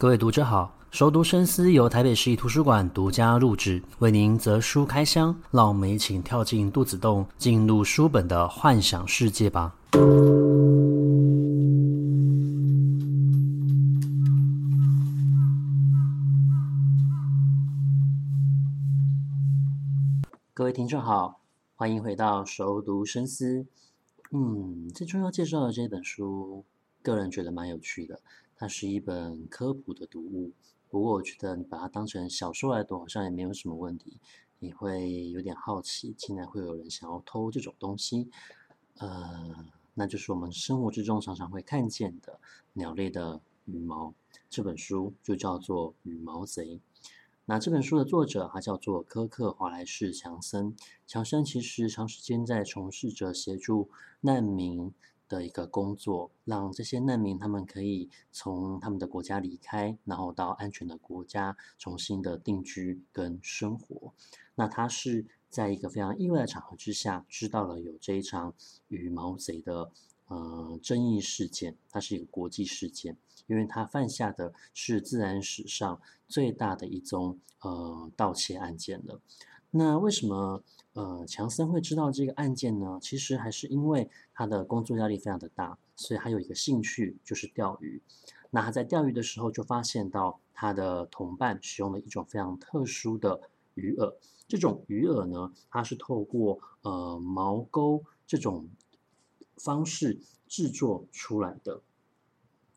各位读者好，熟读深思由台北市立图书馆独家录制，为您择书开箱，让我们一起跳进肚子洞，进入书本的幻想世界吧。各位听众好，欢迎回到熟读深思。嗯，最重要介绍的这本书，个人觉得蛮有趣的。它是一本科普的读物，不过我觉得你把它当成小说来读，好像也没有什么问题。你会有点好奇，竟然会有人想要偷这种东西，呃，那就是我们生活之中常常会看见的鸟类的羽毛。这本书就叫做《羽毛贼》。那这本书的作者他叫做科克·华莱士·强森。强森其实长时间在从事着协助难民的一个工作，让这些难民他们可以从他们的国家离开，然后到安全的国家重新的定居跟生活。那他是在一个非常意外的场合之下，知道了有这一场羽毛贼的呃争议事件，它是一个国际事件，因为他犯下的是自然史上最大的一宗呃盗窃案件了。那为什么呃强森会知道这个案件呢？其实还是因为他的工作压力非常的大，所以他有一个兴趣就是钓鱼。那他在钓鱼的时候就发现到他的同伴使用了一种非常特殊的鱼饵。这种鱼饵呢，它是透过呃毛钩这种方式制作出来的。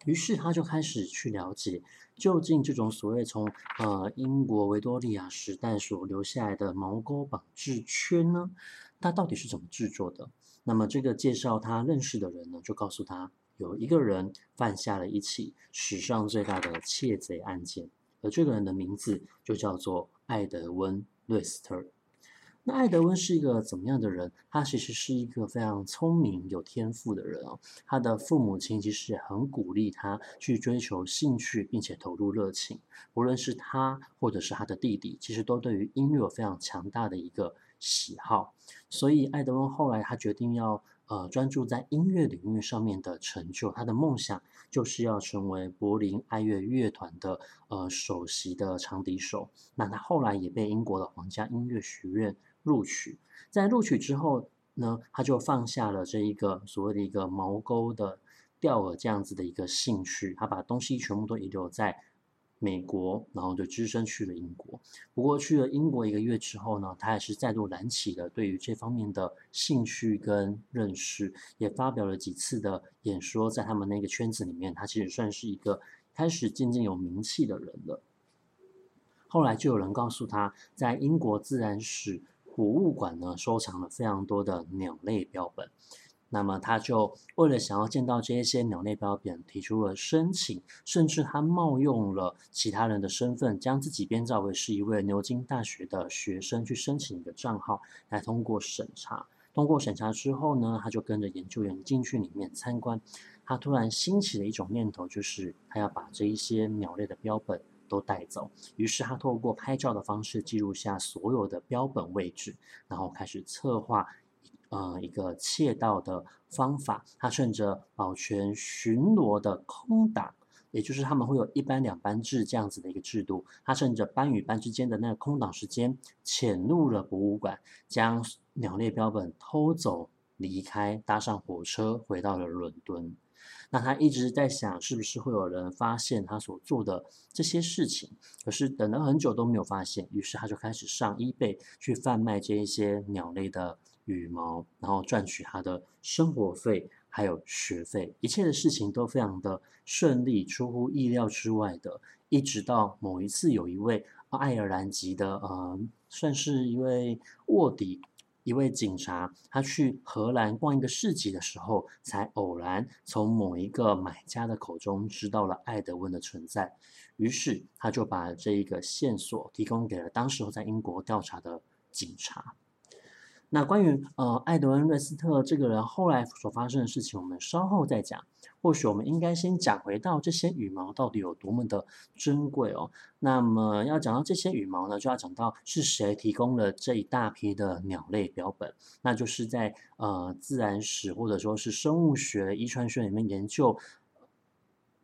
于是他就开始去了解，究竟这种所谓从呃英国维多利亚时代所留下来的毛钩绑制圈呢，它到底是怎么制作的？那么这个介绍他认识的人呢，就告诉他，有一个人犯下了一起史上最大的窃贼案件，而这个人的名字就叫做艾德温·瑞斯特。那艾德温是一个怎么样的人？他其实是一个非常聪明、有天赋的人哦。他的父母亲其实很鼓励他去追求兴趣，并且投入热情。无论是他或者是他的弟弟，其实都对于音乐有非常强大的一个喜好。所以艾德温后来他决定要呃专注在音乐领域上面的成就。他的梦想就是要成为柏林爱乐乐团的呃首席的长笛手。那他后来也被英国的皇家音乐学院。录取，在录取之后呢，他就放下了这一个所谓的一个毛钩的钓饵这样子的一个兴趣，他把东西全部都遗留在美国，然后就只身去了英国。不过去了英国一个月之后呢，他还是再度燃起了对于这方面的兴趣跟认识，也发表了几次的演说，在他们那个圈子里面，他其实算是一个开始渐渐有名气的人了。后来就有人告诉他，在英国自然史。博物馆呢，收藏了非常多的鸟类标本，那么他就为了想要见到这一些鸟类标本，提出了申请，甚至他冒用了其他人的身份，将自己编造为是一位牛津大学的学生去申请一个账号来通过审查。通过审查之后呢，他就跟着研究员进去里面参观，他突然兴起了一种念头，就是他要把这一些鸟类的标本。都带走，于是他透过拍照的方式记录下所有的标本位置，然后开始策划，呃，一个窃盗的方法。他趁着保全巡逻的空档，也就是他们会有一班两班制这样子的一个制度，他趁着班与班之间的那个空档时间，潜入了博物馆，将鸟类标本偷走离开，搭上火车回到了伦敦。那他一直在想，是不是会有人发现他所做的这些事情？可是等了很久都没有发现，于是他就开始上 eBay 去贩卖这一些鸟类的羽毛，然后赚取他的生活费还有学费。一切的事情都非常的顺利，出乎意料之外的。一直到某一次，有一位爱尔兰籍的，呃，算是一位卧底。一位警察，他去荷兰逛一个市集的时候，才偶然从某一个买家的口中知道了艾德温的存在，于是他就把这一个线索提供给了当时候在英国调查的警察。那关于呃艾德温·瑞斯特这个人后来所发生的事情，我们稍后再讲。或许我们应该先讲回到这些羽毛到底有多么的珍贵哦。那么要讲到这些羽毛呢，就要讲到是谁提供了这一大批的鸟类标本。那就是在呃自然史或者说是生物学、遗传学里面研究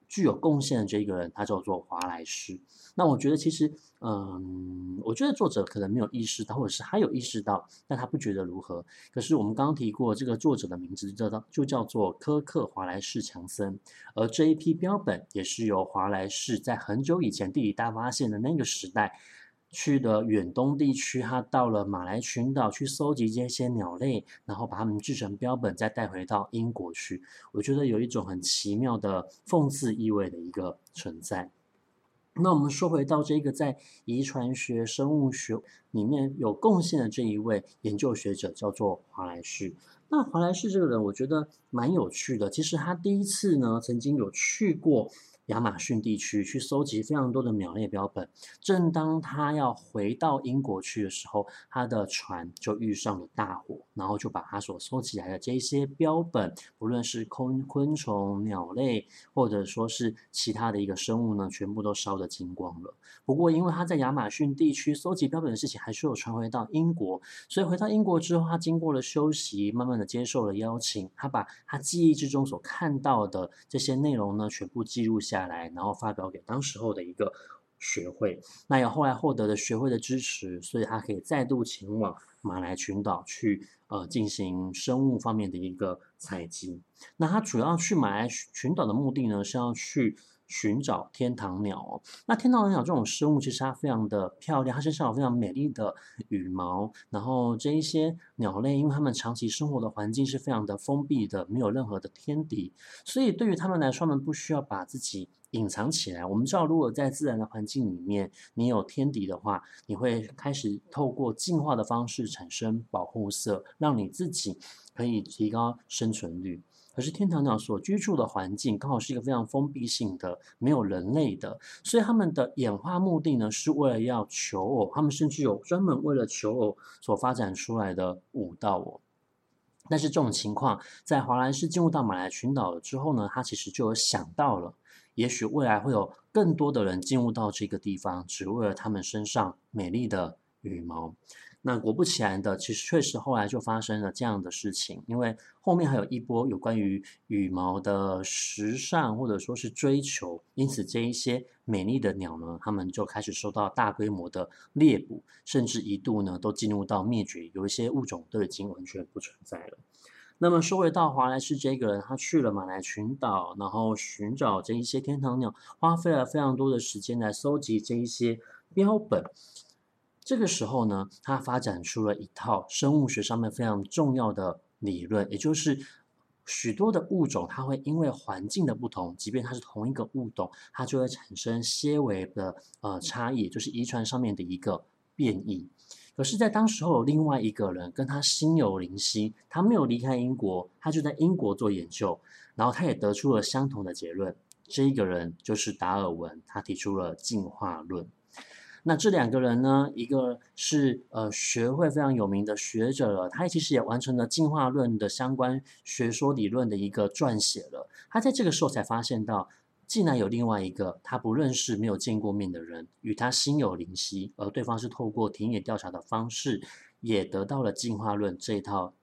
具有贡献的这一个人，他叫做华莱士。那我觉得其实，嗯，我觉得作者可能没有意识到，或者是他有意识到，但他不觉得如何。可是我们刚刚提过，这个作者的名字就叫就叫做科克华莱士强森，而这一批标本也是由华莱士在很久以前地理大发现的那个时代。去的远东地区，他到了马来群岛去搜集这些鸟类，然后把它们制成标本，再带回到英国去。我觉得有一种很奇妙的讽刺意味的一个存在。那我们说回到这个在遗传学、生物学里面有贡献的这一位研究学者，叫做华莱士。那华莱士这个人，我觉得蛮有趣的。其实他第一次呢，曾经有去过。亚马逊地区去搜集非常多的鸟类标本。正当他要回到英国去的时候，他的船就遇上了大火，然后就把他所搜集来的这些标本，不论是昆昆虫、鸟类，或者说是其他的一个生物呢，全部都烧得精光了。不过，因为他在亚马逊地区搜集标本的事情还是有传回到英国，所以回到英国之后，他经过了休息，慢慢的接受了邀请，他把他记忆之中所看到的这些内容呢，全部记录下。下来，然后发表给当时候的一个学会。那也后来获得了学会的支持，所以他可以再度前往马来群岛去呃进行生物方面的一个采集。那他主要去马来群岛的目的呢，是要去。寻找天堂鸟，那天堂鸟这种生物其实它非常的漂亮，它身上有非常美丽的羽毛。然后这一些鸟类，因为它们长期生活的环境是非常的封闭的，没有任何的天敌，所以对于它们来说，它们不需要把自己隐藏起来。我们知道，如果在自然的环境里面，你有天敌的话，你会开始透过进化的方式产生保护色，让你自己可以提高生存率。可是天堂鸟所居住的环境刚好是一个非常封闭性的，没有人类的，所以他们的演化目的呢，是为了要求偶，他们甚至有专门为了求偶所发展出来的舞蹈哦。但是这种情况，在华莱士进入到马来群岛了之后呢，他其实就有想到了，也许未来会有更多的人进入到这个地方，只为了他们身上美丽的羽毛。那果不其然的，其实确实后来就发生了这样的事情，因为后面还有一波有关于羽毛的时尚或者说是追求，因此这一些美丽的鸟呢，它们就开始受到大规模的猎捕，甚至一度呢都进入到灭绝，有一些物种都已经完全不存在了。那么说回到华莱士这个人，他去了马来群岛，然后寻找这一些天堂鸟，花费了非常多的时间来搜集这一些标本。这个时候呢，他发展出了一套生物学上面非常重要的理论，也就是许多的物种，它会因为环境的不同，即便它是同一个物种，它就会产生些微的呃差异，就是遗传上面的一个变异。可是，在当时候有另外一个人跟他心有灵犀，他没有离开英国，他就在英国做研究，然后他也得出了相同的结论。这一个人就是达尔文，他提出了进化论。那这两个人呢，一个是呃学会非常有名的学者了，他其实也完成了进化论的相关学说理论的一个撰写了。他在这个时候才发现到，竟然有另外一个他不认识、没有见过面的人与他心有灵犀，而对方是透过田野调查的方式，也得到了进化论这一套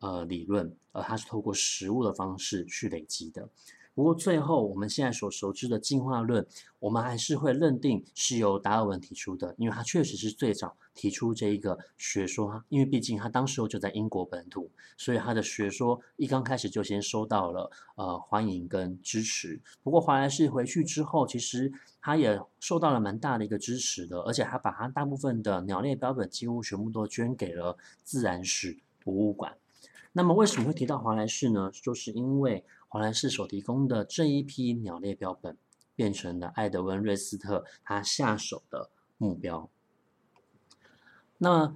呃理论，而他是透过实物的方式去累积的。不过最后，我们现在所熟知的进化论，我们还是会认定是由达尔文提出的，因为他确实是最早提出这一个学说。因为毕竟他当时候就在英国本土，所以他的学说一刚开始就先收到了呃欢迎跟支持。不过华莱士回去之后，其实他也受到了蛮大的一个支持的，而且他把他大部分的鸟类标本几乎全部都捐给了自然史博物馆。那么为什么会提到华莱士呢？就是因为华莱士所提供的这一批鸟类标本，变成了艾德温·瑞斯特他下手的目标。那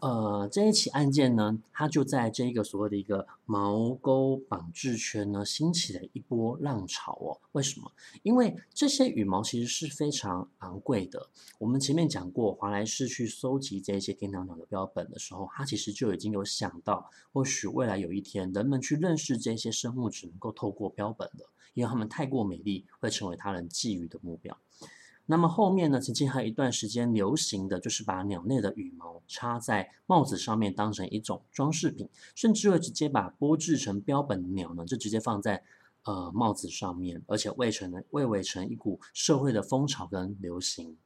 呃，这一起案件呢，它就在这一个所谓的一个毛钩绑制圈呢，兴起了一波浪潮哦。为什么？因为这些羽毛其实是非常昂贵的。我们前面讲过，华莱士去搜集这些天堂鸟的标本的时候，他其实就已经有想到，或许未来有一天，人们去认识这些生物只能够透过标本的，因为它们太过美丽，会成为他人觊觎的目标。那么后面呢，曾经还有一段时间流行的就是把鸟类的羽毛插在帽子上面当成一种装饰品，甚至会直接把剥制成标本鸟呢，就直接放在呃帽子上面，而且未成未成一股社会的风潮跟流行。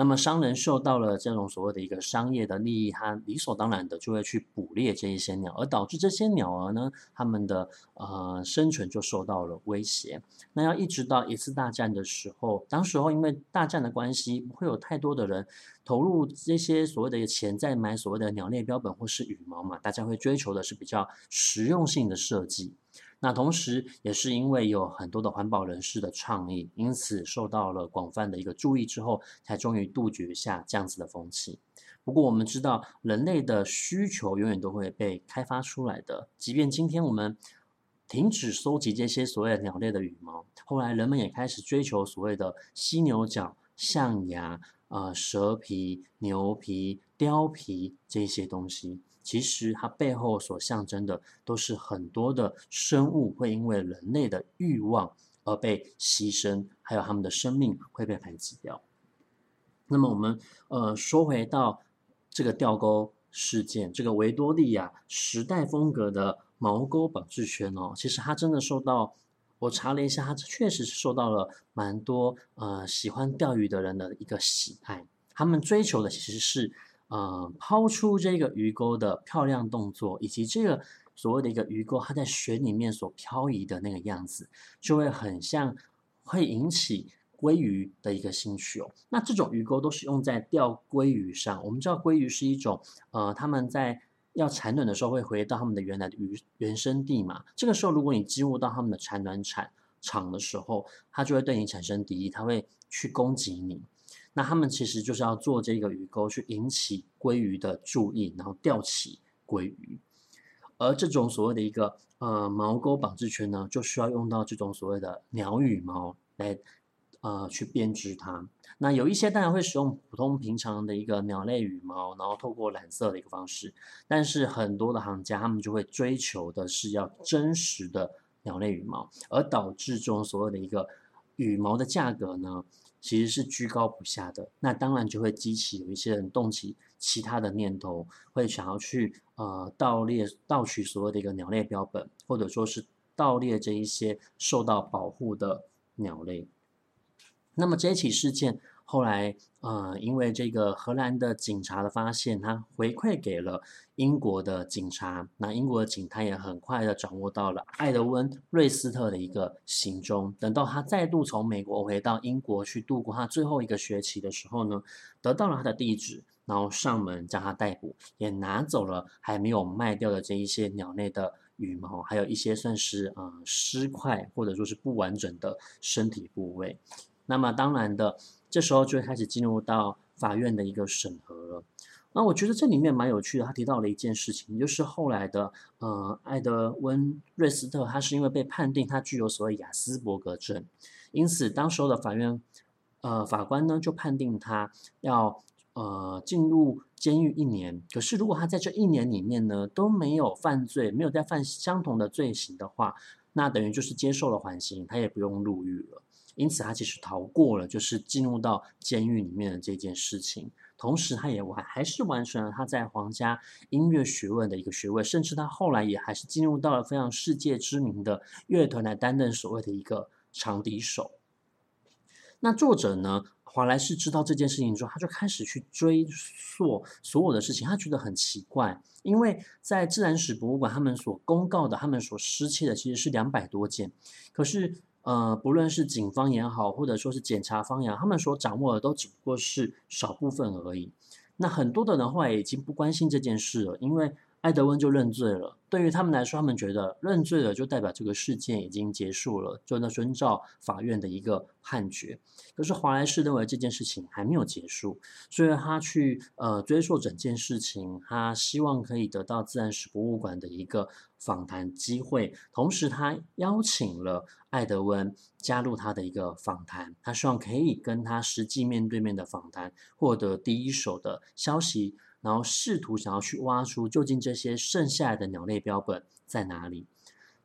那么商人受到了这种所谓的一个商业的利益，他理所当然的就会去捕猎这一些鸟，而导致这些鸟儿呢，他们的呃生存就受到了威胁。那要一直到一次大战的时候，当时候因为大战的关系，不会有太多的人投入这些所谓的钱在买所谓的鸟类标本或是羽毛嘛，大家会追求的是比较实用性的设计。那同时，也是因为有很多的环保人士的倡议，因此受到了广泛的一个注意之后，才终于杜绝下这样子的风气。不过，我们知道人类的需求永远都会被开发出来的，即便今天我们停止收集这些所谓的鸟类的羽毛，后来人们也开始追求所谓的犀牛角、象牙、呃蛇皮、牛皮、貂皮这些东西。其实它背后所象征的，都是很多的生物会因为人类的欲望而被牺牲，还有他们的生命会被排挤掉。那么我们呃说回到这个吊钩事件，这个维多利亚时代风格的毛钩绑制圈哦，其实它真的受到，我查了一下，它确实是受到了蛮多呃喜欢钓鱼的人的一个喜爱，他们追求的其实是。呃，抛出这个鱼钩的漂亮动作，以及这个所谓的一个鱼钩，它在水里面所漂移的那个样子，就会很像，会引起鲑鱼的一个兴趣哦。那这种鱼钩都是用在钓鲑鱼上。我们知道鲑鱼是一种，呃，他们在要产卵的时候会回到他们的原来的鱼原生地嘛。这个时候，如果你进入到他们的产卵场场的时候，它就会对你产生敌意，它会去攻击你。那他们其实就是要做这个鱼钩，去引起鲑鱼的注意，然后钓起鲑鱼。而这种所谓的一个呃毛钩绑制圈呢，就需要用到这种所谓的鸟羽毛来呃去编织它。那有一些当然会使用普通平常的一个鸟类羽毛，然后透过染色的一个方式。但是很多的行家他们就会追求的是要真实的鸟类羽毛，而导致这种所谓的一个羽毛的价格呢，其实是居高不下的，那当然就会激起有一些人动起其他的念头，会想要去呃盗猎、盗取所谓的一个鸟类标本，或者说是盗猎这一些受到保护的鸟类。那么这一起事件。后来，呃，因为这个荷兰的警察的发现，他回馈给了英国的警察。那英国的警察也很快的掌握到了艾德温·瑞斯特的一个行踪。等到他再度从美国回到英国去度过他最后一个学期的时候呢，得到了他的地址，然后上门将他逮捕，也拿走了还没有卖掉的这一些鸟类的羽毛，还有一些算是呃尸块或者说是不完整的身体部位。那么当然的。这时候就会开始进入到法院的一个审核了。那我觉得这里面蛮有趣的，他提到了一件事情，就是后来的呃，艾德温瑞斯特，他是因为被判定他具有所谓雅斯伯格症，因此当时候的法院呃法官呢就判定他要呃进入监狱一年。可是如果他在这一年里面呢都没有犯罪，没有再犯相同的罪行的话，那等于就是接受了缓刑，他也不用入狱了。因此，他其实逃过了，就是进入到监狱里面的这件事情。同时，他也完还是完成了他在皇家音乐学院的一个学位，甚至他后来也还是进入到了非常世界知名的乐团来担任所谓的一个长笛手。那作者呢，华莱士知道这件事情之后，他就开始去追溯所有的事情。他觉得很奇怪，因为在自然史博物馆，他们所公告的、他们所失窃的其实是两百多件，可是。呃，不论是警方也好，或者说是检察方也好，他们所掌握的都只不过是少部分而已。那很多的人后来已经不关心这件事了，因为艾德温就认罪了。对于他们来说，他们觉得认罪了就代表这个事件已经结束了，就能遵照法院的一个判决。可是华莱士认为这件事情还没有结束，所以他去呃追溯整件事情，他希望可以得到自然史博物馆的一个访谈机会，同时他邀请了艾德温加入他的一个访谈，他希望可以跟他实际面对面的访谈，获得第一手的消息。然后试图想要去挖出究竟这些剩下来的鸟类标本在哪里。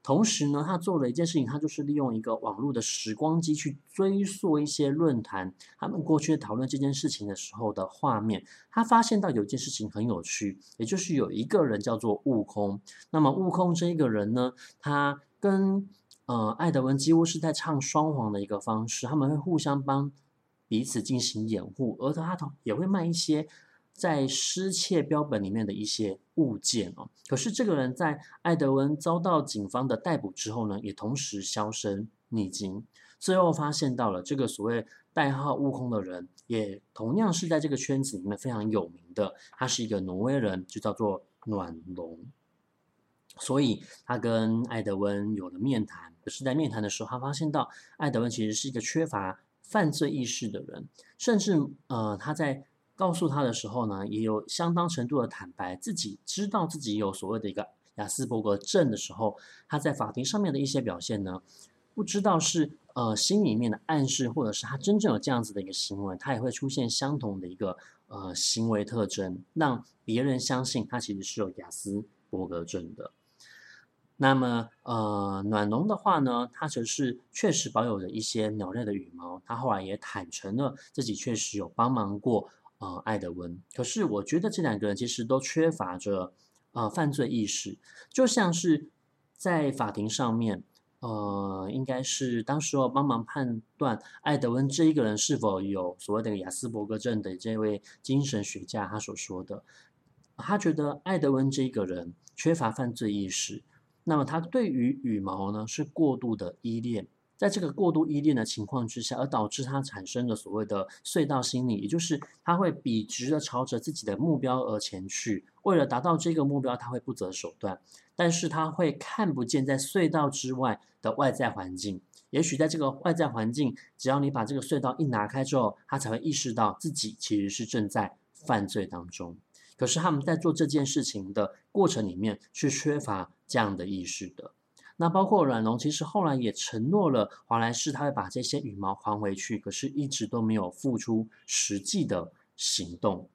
同时呢，他做了一件事情，他就是利用一个网络的时光机去追溯一些论坛他们过去讨论这件事情的时候的画面。他发现到有一件事情很有趣，也就是有一个人叫做悟空。那么悟空这一个人呢，他跟呃，艾德文几乎是在唱双簧的一个方式，他们会互相帮彼此进行掩护，而他也会卖一些在失窃标本里面的一些物件哦。可是这个人在艾德温遭到警方的逮捕之后呢，也同时销声匿迹。最后发现到了这个所谓代号悟空的人，也同样是在这个圈子里面非常有名的，他是一个挪威人，就叫做暖龙。所以他跟艾德温有了面谈，可是，在面谈的时候，他发现到艾德温其实是一个缺乏犯罪意识的人，甚至呃，他在告诉他的时候呢，也有相当程度的坦白，自己知道自己有所谓的一个亚斯伯格症的时候，他在法庭上面的一些表现呢，不知道是呃心里面的暗示，或者是他真正有这样子的一个行为，他也会出现相同的一个呃行为特征，让别人相信他其实是有亚斯伯格症的。那么，呃，暖龙的话呢，他则是确实保有着一些鸟类的羽毛。他后来也坦诚了自己确实有帮忙过，呃，艾德温。可是，我觉得这两个人其实都缺乏着，呃，犯罪意识。就像是在法庭上面，呃，应该是当时候帮忙判断艾德温这一个人是否有所谓的亚斯伯格症的这位精神学家他所说的，他觉得艾德温这一个人缺乏犯罪意识。那么他对于羽毛呢是过度的依恋，在这个过度依恋的情况之下，而导致他产生了所谓的隧道心理，也就是他会笔直的朝着自己的目标而前去，为了达到这个目标，他会不择手段，但是他会看不见在隧道之外的外在环境，也许在这个外在环境，只要你把这个隧道一拿开之后，他才会意识到自己其实是正在犯罪当中。可是他们在做这件事情的过程里面是缺乏这样的意识的。那包括阮龙，其实后来也承诺了华莱士，他会把这些羽毛还回去，可是一直都没有付出实际的行动。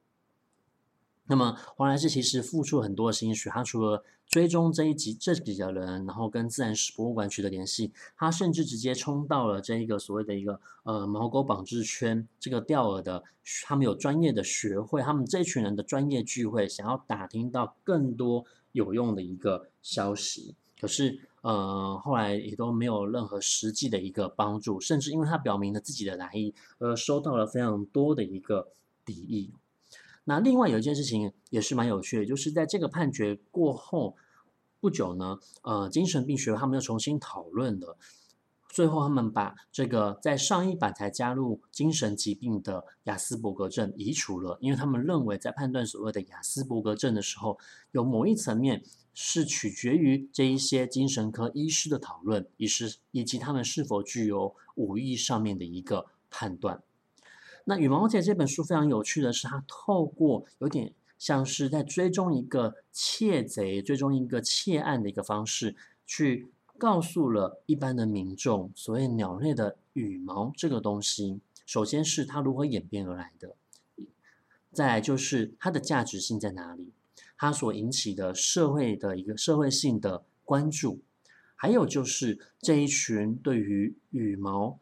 那么华莱士其实付出很多心血，他除了追踪这一集这几个人，然后跟自然史博物馆取得联系，他甚至直接冲到了这一个所谓的一个呃毛狗绑制圈这个钓饵的，他们有专业的学会，他们这群人的专业聚会，想要打听到更多有用的一个消息，可是呃后来也都没有任何实际的一个帮助，甚至因为他表明了自己的来意，而收到了非常多的一个敌意。那另外有一件事情也是蛮有趣的，就是在这个判决过后不久呢，呃，精神病学他们又重新讨论了，最后他们把这个在上一版才加入精神疾病的雅斯伯格症移除了，因为他们认为在判断所谓的雅斯伯格症的时候，有某一层面是取决于这一些精神科医师的讨论，以是以及他们是否具有武艺上面的一个判断。那《羽毛姐》这本书非常有趣的是，它透过有点像是在追踪一个窃贼、追踪一个窃案的一个方式，去告诉了一般的民众，所谓鸟类的羽毛这个东西，首先是它如何演变而来的，再来就是它的价值性在哪里，它所引起的社会的一个社会性的关注，还有就是这一群对于羽毛。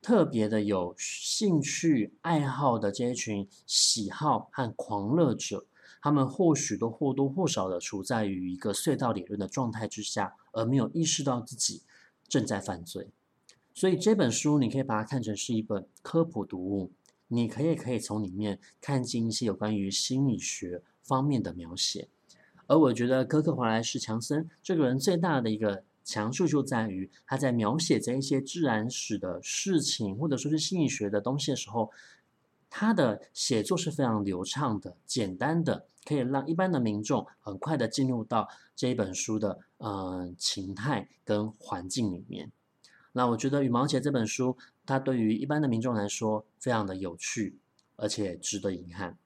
特别的有兴趣爱好的这一群喜好和狂热者，他们或许都或多或少的处在于一个隧道理论的状态之下，而没有意识到自己正在犯罪。所以这本书你可以把它看成是一本科普读物，你可以可以从里面看进一些有关于心理学方面的描写。而我觉得柯克·华莱士·强森这个人最大的一个。强处就在于他在描写这一些自然史的事情，或者说是心理学的东西的时候，他的写作是非常流畅的、简单的，可以让一般的民众很快的进入到这一本书的呃情态跟环境里面。那我觉得《羽毛球》这本书，它对于一般的民众来说非常的有趣，而且值得一看。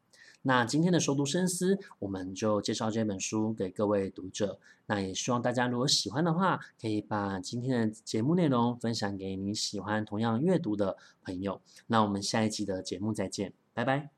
那今天的熟读深思，我们就介绍这本书给各位读者。那也希望大家如果喜欢的话，可以把今天的节目内容分享给你喜欢同样阅读的朋友。那我们下一集的节目再见，拜拜。